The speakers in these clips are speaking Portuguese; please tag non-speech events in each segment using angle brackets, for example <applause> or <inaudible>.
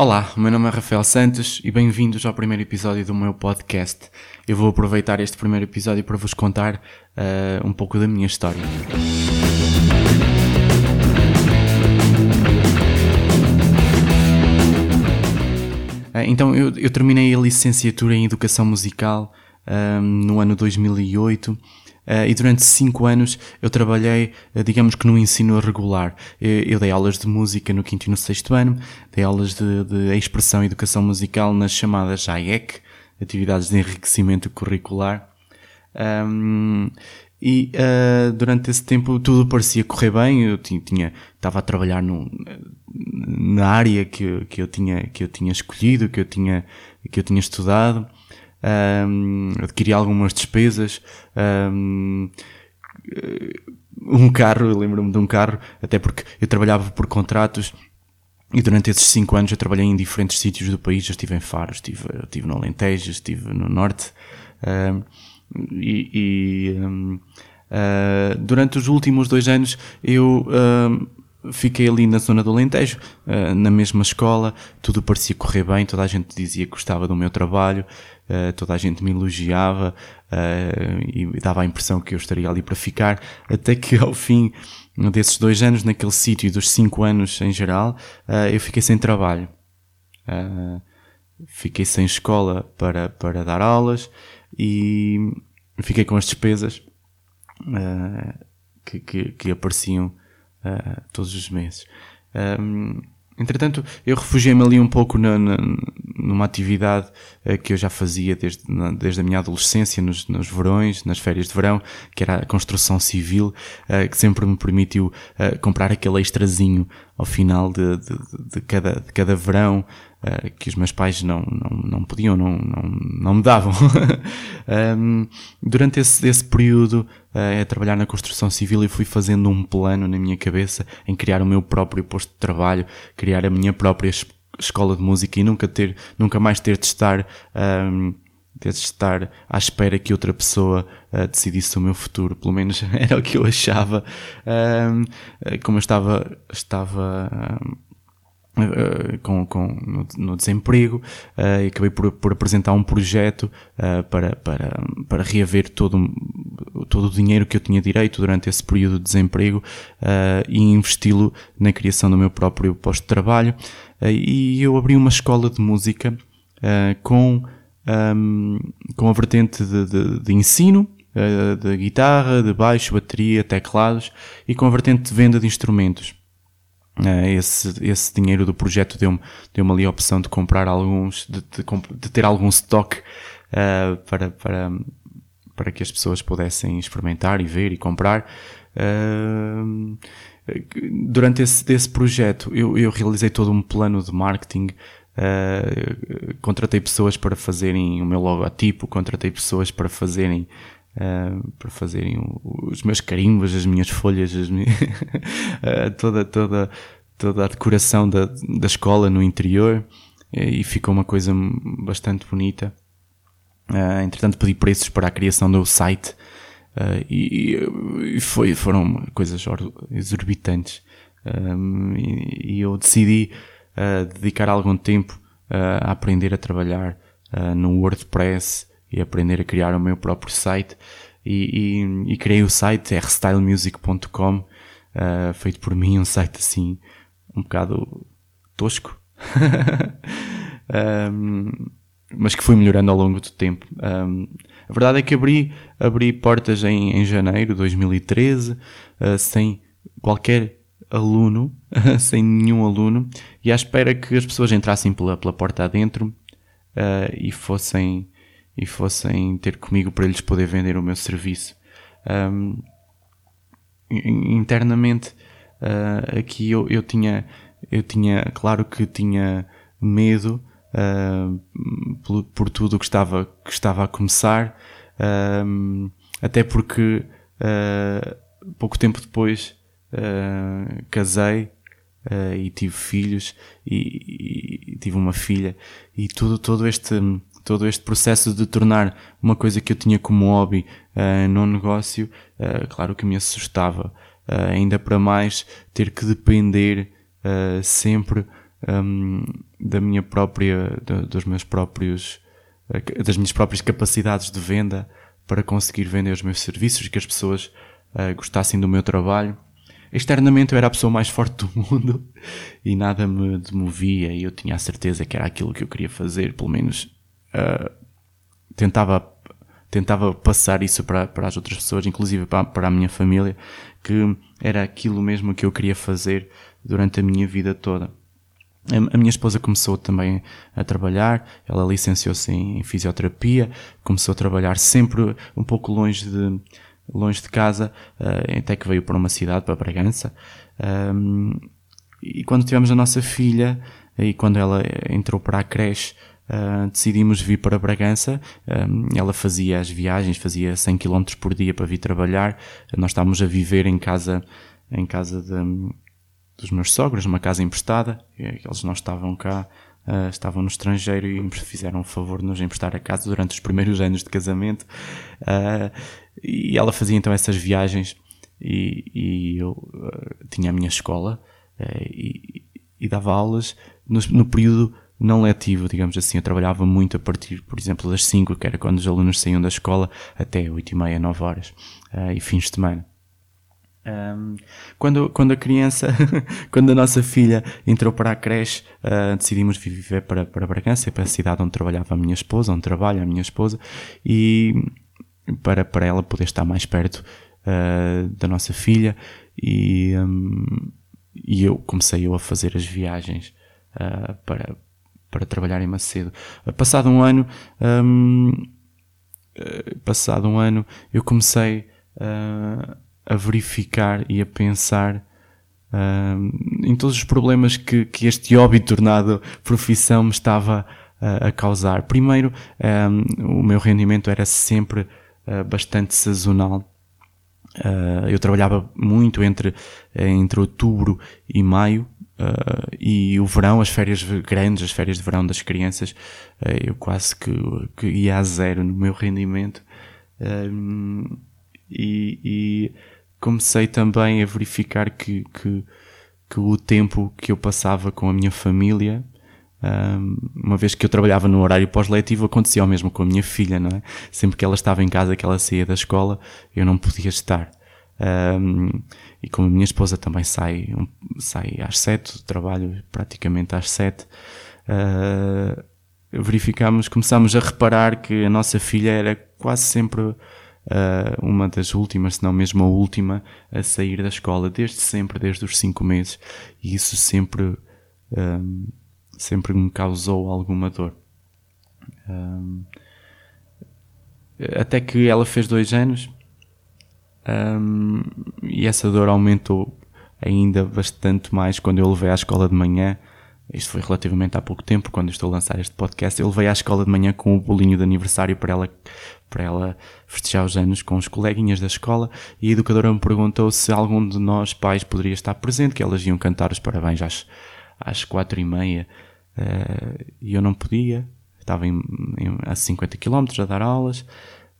Olá, o meu nome é Rafael Santos e bem-vindos ao primeiro episódio do meu podcast. Eu vou aproveitar este primeiro episódio para vos contar uh, um pouco da minha história. Uh, então, eu, eu, terminei a licenciatura em Educação Musical uh, no ano 2008 Uh, e durante 5 anos eu trabalhei, uh, digamos que no ensino regular. Eu, eu, dei aulas de música no quinto e no sexto ano, dei aulas de, de expressão e educação musical nas chamadas AEC, Atividades de Enriquecimento Curricular. Um, e uh, durante esse tempo tudo parecia correr bem, eu tinha, estava a trabalhar na área que, que, eu tinha, que eu tinha escolhido, que eu tinha, que eu tinha estudado um, adquiri algumas despesas, um, um carro, eu lembro-me de um carro, até porque eu trabalhava por contratos e durante esses cinco anos eu trabalhei em diferentes sítios do país, eu estive em Faro, estive, estive no Alentejo, estive no Norte, um, e, e um, uh, ah, durante os últimos dois anos eu um, fiquei ali na zona do Alentejo, uh, na mesma escola, tudo parecia correr bem, toda a gente dizia que gostava do meu trabalho, uh, toda a gente me elogiava uh, e dava a impressão que eu estaria ali para ficar, até que ao fim desses dois anos, naquele sítio dos cinco anos em geral, uh, eu fiquei sem trabalho. fiquei sem escola para, para dar aulas e fiquei com as despesas que, que, que, apareciam todos os meses. Um, Entretanto, eu refugiei-me ali um pouco na, na, numa atividade uh, que eu já fazia desde, na, desde a minha adolescência, nos, nos verões, nas férias de verão, que era a construção civil, uh, que sempre me permitiu uh, comprar aquele extrazinho ao final de, de, de, cada, de cada verão, uh, que os meus pais não, não, não podiam, não, não, não me davam. <laughs> um, durante esse, esse período, uh, a trabalhar na construção civil, eu fui fazendo um plano na minha cabeça em criar o meu próprio posto de trabalho, criar a minha própria escola de música e nunca ter, nunca mais ter de estar um, de estar à espera que outra pessoa uh, decidisse o meu futuro, pelo menos <laughs> era o que eu achava. Um, como eu estava, estava uh, com, com, no, no desemprego, uh, e acabei por, por apresentar um projeto para, para, para reaver todo, todo o dinheiro que eu tinha direito durante esse período de desemprego e investi-lo na criação do meu próprio posto de trabalho. e eu abri uma escola de música com um, com a vertente de, de, de ensino, uh, de guitarra, de baixo, bateria, teclados e com a vertente de venda de instrumentos. Uh, esse, esse dinheiro do projeto deu-me deu ali a opção de comprar alguns, de, de, ter algum stock uh, para, para, para que as pessoas pudessem experimentar e ver e comprar. Uh, durante esse, esse projeto eu, eu realizei todo um plano de marketing Uh, contratei pessoas para fazerem o meu logotipo, contratei pessoas para fazerem uh, para fazerem os meus carimbos, as minhas folhas, as minhas <laughs> uh, toda, toda, toda a decoração da, da escola no interior e ficou uma coisa bastante bonita. entretanto pedi preços para a criação do site e, e, foi, foram coisas exorbitantes. Um, e, e eu decidi uh, dedicar algum tempo a aprender a trabalhar no WordPress e aprender a criar o meu próprio site. E, e, e criei o site rstylemusic.com, uh, feito por mim, um site assim, um bocado tosco. <laughs> um, mas que fui melhorando ao longo do tempo. Um, a verdade é que abri, abri portas em, em janeiro de 2013, uh, sem qualquer aluno, <laughs> sem nenhum aluno, e à espera que as pessoas entrassem pela, pela porta adentro uh, e, fossem, e fossem ter comigo para lhes poder vender o meu serviço. Um, internamente, uh, aqui eu, eu, tinha, eu tinha, claro que tinha medo uh, por, por, tudo que estava, que estava a começar, até porque pouco tempo depois uh, casei uh, e tive filhos e, e, tive uma filha e tudo, todo este todo este processo de tornar uma coisa que eu tinha como hobby uh, num negócio, uh, claro que me assustava. Uh, ainda para mais ter que depender uh, sempre um, da minha própria, dos meus próprios, das minhas próprias capacidades de venda para conseguir vender os meus serviços, que as pessoas gostassem do meu trabalho. Externamente eu era a pessoa mais forte do mundo <laughs> e nada me demovia e eu tinha a certeza que era aquilo que eu queria fazer, pelo menos uh, tentava tentava passar isso para, para as outras pessoas, inclusive para, para a minha família, que era aquilo mesmo que eu queria fazer durante a minha vida toda. A minha esposa começou também a trabalhar, ela licenciou-se em fisioterapia, começou a trabalhar sempre um pouco longe de, longe de casa, uh, até que veio para uma cidade, para Bragança. Um, e quando tivemos a nossa filha, e quando ela entrou para a creche, uh, decidimos vir para Bragança. Ela fazia as viagens, fazia 100 km por dia para vir trabalhar. Nós estávamos a viver em casa, em casa de, dos meus sogros, numa casa emprestada. Eles não estavam cá, uh, estavam no estrangeiro e fizeram o favor de nos emprestar a casa durante os primeiros <laughs> anos de casamento. Uh, e ela fazia então essas viagens e, e eu uh, tinha a minha escola e, e, dava aulas no, no, período não letivo, digamos assim. Eu trabalhava muito a partir, por exemplo, das 5, que era quando os alunos saíam da escola, até 8 e meia, 9 horas, e fins de semana. Um, quando, quando a criança, <laughs> quando a nossa filha entrou para a creche, uh, decidimos viver para, para Bragança, para a cidade onde trabalhava a minha esposa, onde trabalha a minha esposa, e para, para ela poder estar mais perto uh, da nossa filha. E, um, e eu comecei eu a fazer as viagens uh, para, para trabalhar em Macedo. Passado um ano, um, passado um ano, eu comecei a a verificar e a pensar um, em todos os problemas que, que este hobby tornado profissão me estava uh, a causar. Primeiro, o meu rendimento era sempre uh, bastante sazonal. Uh, eu trabalhava muito entre, entre outubro e maio, Uh, e o verão, as férias grandes, as férias de verão das crianças, uh, eu quase que, que, ia a zero no meu rendimento. Uh, e, e, comecei também a verificar que, que, que o tempo que eu passava com a minha família, uma vez que eu trabalhava no horário pós-letivo, acontecia o mesmo com a minha filha, não é? Sempre que ela estava em casa, que ela saía da escola, eu não podia estar. E como a minha esposa também sai, sai às sete, trabalho praticamente às sete, uh, verificámos, começámos a reparar que a nossa filha era quase sempre uh, uma das últimas, se não mesmo a última, a sair da escola, desde sempre, desde os cinco meses, e isso sempre, um, sempre me causou alguma dor. Um, até que ela fez dois anos um, e essa dor aumentou ainda bastante mais quando eu levei à escola de manhã isto foi relativamente há pouco tempo, quando estou a lançar este podcast. Eu levei à escola de manhã com o bolinho de aniversário para ela, para ela festejar os anos com os coleguinhas da escola e a educadora me perguntou se algum de nós, pais, poderia estar presente, que elas iam cantar os parabéns às, às quatro e meia uh, e eu não podia. Estava em, em, a 50 km a dar aulas,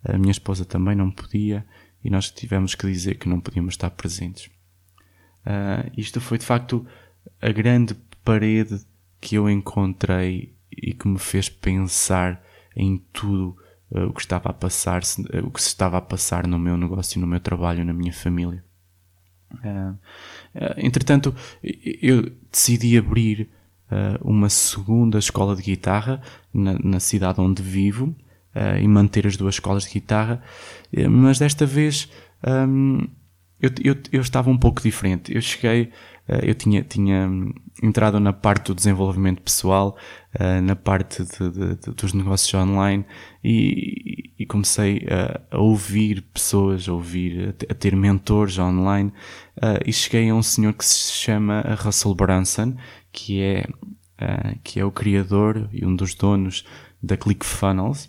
a minha esposa também não podia e nós tivemos que dizer que não podíamos estar presentes. Uh, isto foi de facto a grande parede que eu encontrei e que me fez pensar em tudo uh, o que estava a passar, uh, o que se estava a passar no meu negócio, no meu trabalho, na minha família. Uh, entretanto, eu decidi abrir uma segunda escola de guitarra na, na cidade onde vivo e manter as duas escolas de guitarra, mas desta vez um, eu, eu, eu estava um pouco diferente. Eu cheguei eu tinha, tinha entrado na parte do desenvolvimento pessoal, eh, na parte de, de, dos negócios online e, e comecei a, a, ouvir pessoas, a ouvir, a ter mentores online eh, e cheguei a um senhor que se chama Russell Brunson, que é, que é o criador e um dos donos da ClickFunnels,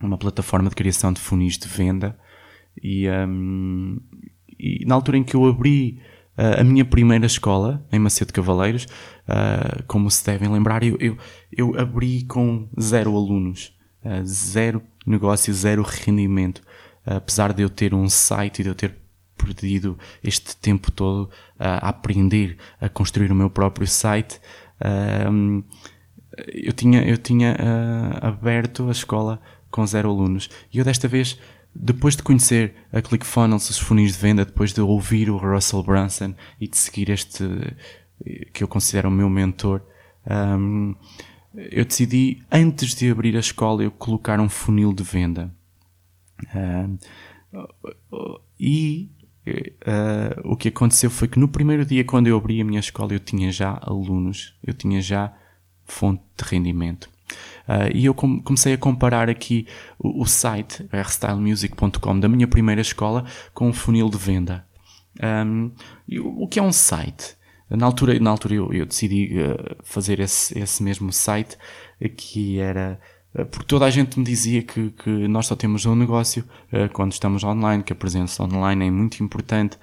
uma plataforma de criação de funis de venda. E, um, e na altura em que eu abri Uh, a minha primeira escola, em Macedo Cavaleiros, uh, como se devem lembrar, eu, eu, eu abri com zero alunos, uh, zero negócio, zero rendimento. apesar de eu ter um site e de eu ter perdido este tempo todo a aprender a construir o meu próprio site, eu tinha, eu tinha aberto a escola com zero alunos. E eu desta vez, depois de conhecer a ClickFunnels, os funis de venda, depois de ouvir o Russell Brunson e de seguir este, que eu considero o meu mentor, um, eu decidi, antes de abrir a escola, eu colocar um funil de venda. Um, e uh, o que aconteceu foi que no primeiro dia, quando eu abri a minha escola, eu tinha já alunos, eu tinha já fonte de rendimento. Uh, e eu comecei a comparar aqui o, o site rstylemusic.com da minha primeira escola com um funil de venda. Um, o, que é um site? Na altura, na altura eu, eu decidi uh, fazer esse, esse mesmo site que era uh, porque toda a gente me dizia que, que nós só temos um negócio uh, quando estamos online, que a presença online é muito importante,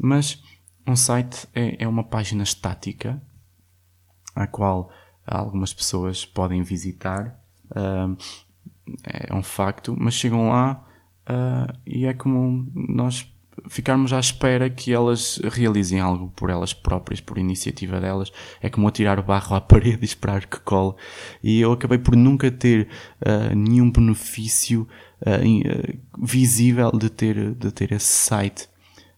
mas um site é, é uma página estática a qual algumas pessoas podem visitar. Uh, é um facto, mas chegam lá uh, e é como nós ficarmos à espera que elas realizem algo por elas próprias, por iniciativa delas. É como atirar o barro à <laughs> parede e esperar que cole. E eu acabei por nunca ter uh, nenhum benefício visível de ter, de ter esse site.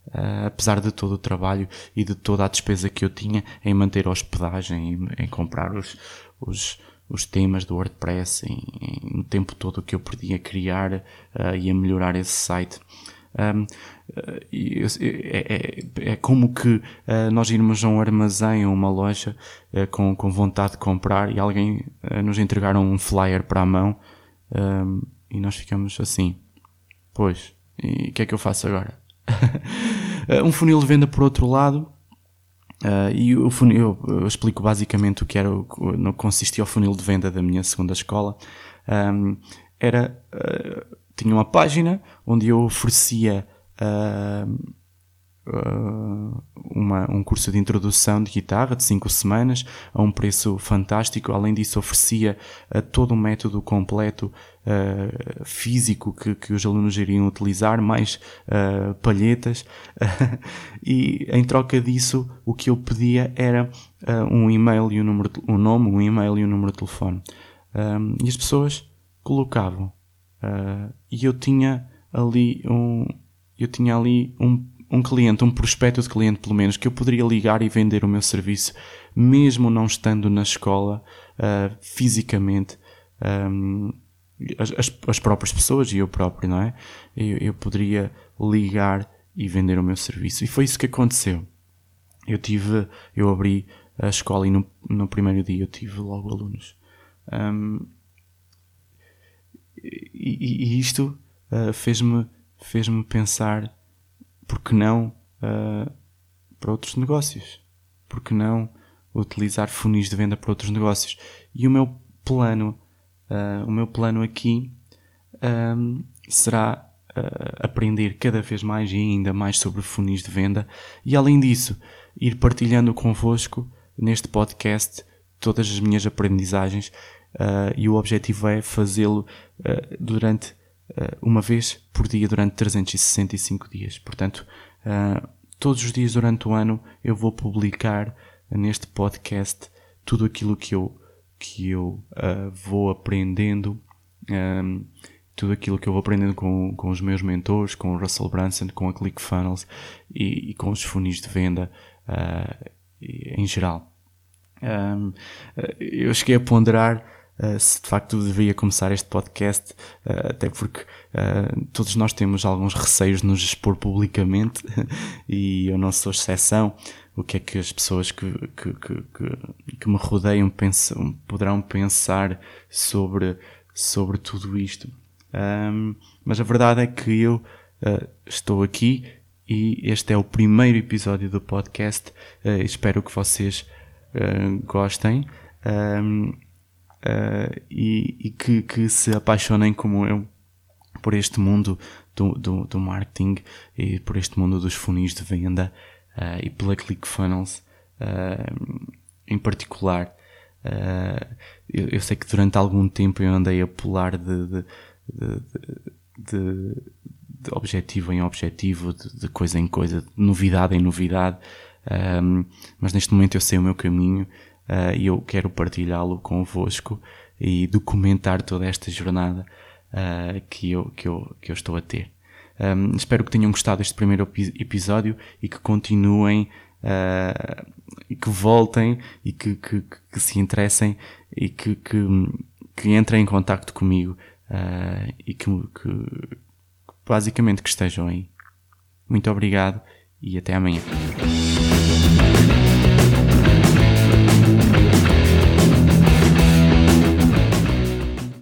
Uh, apesar de todo o trabalho e de toda a despesa que eu tinha em manter a hospedagem, em, em comprar os, os, os, temas do WordPress, em, em, no tempo todo que eu perdi a criar uh, e a melhorar esse site. Um, uh, é, é, é, como que nós irmos a um armazém ou uma loja com, com vontade de comprar e alguém nos entregar um flyer para a mão um, e nós ficamos assim, pois, e o que é que eu faço agora? Eh, <laughs> um funil de venda por outro lado, uh, e o funil, eu, eu, explico basicamente o que era, no consistia o funil de venda da minha segunda escola. Um, era, uh, tinha uma página onde eu oferecia uh, uh, uma, um curso de introdução de guitarra de 5 semanas a um preço fantástico. Além disso, oferecia uh, todo um método completo uh, físico que, que os alunos iriam utilizar, mais palhetas. <laughs> e em troca disso, o que eu pedia era um e-mail e um, número, um nome, um e-mail e um número de telefone. E as pessoas colocavam. e eu tinha ali um, eu tinha ali um um cliente, um prospecto de cliente pelo menos, que eu poderia ligar e vender o meu serviço, mesmo não estando na escola uh, fisicamente. Um, as, as, próprias pessoas e eu próprio, não é? Eu, eu poderia ligar e vender o meu serviço. E foi isso que aconteceu. Eu tive, eu abri a escola e no, no primeiro dia eu tive logo alunos. Um, e, e, isto uh, fez-me fez-me pensar porque não uh, para outros negócios? Porque não utilizar funis de venda para outros negócios? E o meu plano, uh, o meu plano aqui um, será uh, aprender cada vez mais e ainda mais sobre funis de venda e além disso ir partilhando convosco neste podcast todas as minhas aprendizagens e o objetivo é fazê-lo durante uma vez por dia durante 365 dias. Portanto, uh, todos os dias durante o ano eu vou publicar neste podcast tudo aquilo que eu, que eu uh, vou aprendendo, tudo aquilo que eu vou aprendendo com, com os meus mentores, com o Russell Brunson, com a ClickFunnels e, e com os funis de venda em geral. Eu cheguei a ponderar Uh, se de facto deveria começar este podcast, uh, até porque uh, todos nós temos alguns receios de nos expor publicamente <laughs> e eu não sou exceção. O que é que as pessoas que, que, que, que me rodeiam pensam, poderão pensar sobre, sobre tudo isto? Um, mas a verdade é que eu estou aqui e este é o primeiro episódio do podcast. espero que vocês gostem. Um, uh, e, e que, que, se apaixonem como eu por este mundo do, do, do, marketing e por este mundo dos funis de venda uh, e pela ClickFunnels uh, em particular. Eu, eu, sei que durante algum tempo eu andei a pular de, de, de, de objetivo em objetivo, de, coisa em coisa, de novidade em novidade. Um, mas neste momento eu sei o meu caminho uh, e eu quero partilhá-lo convosco e documentar toda esta jornada uh, que, eu, que, eu, que eu estou a ter. Um, espero que tenham gostado deste primeiro episódio e que continuem uh, e que voltem e que, que, que se interessem e que, que, que, entrem em contacto comigo uh, e que, que basicamente que estejam aí. Muito obrigado e até amanhã.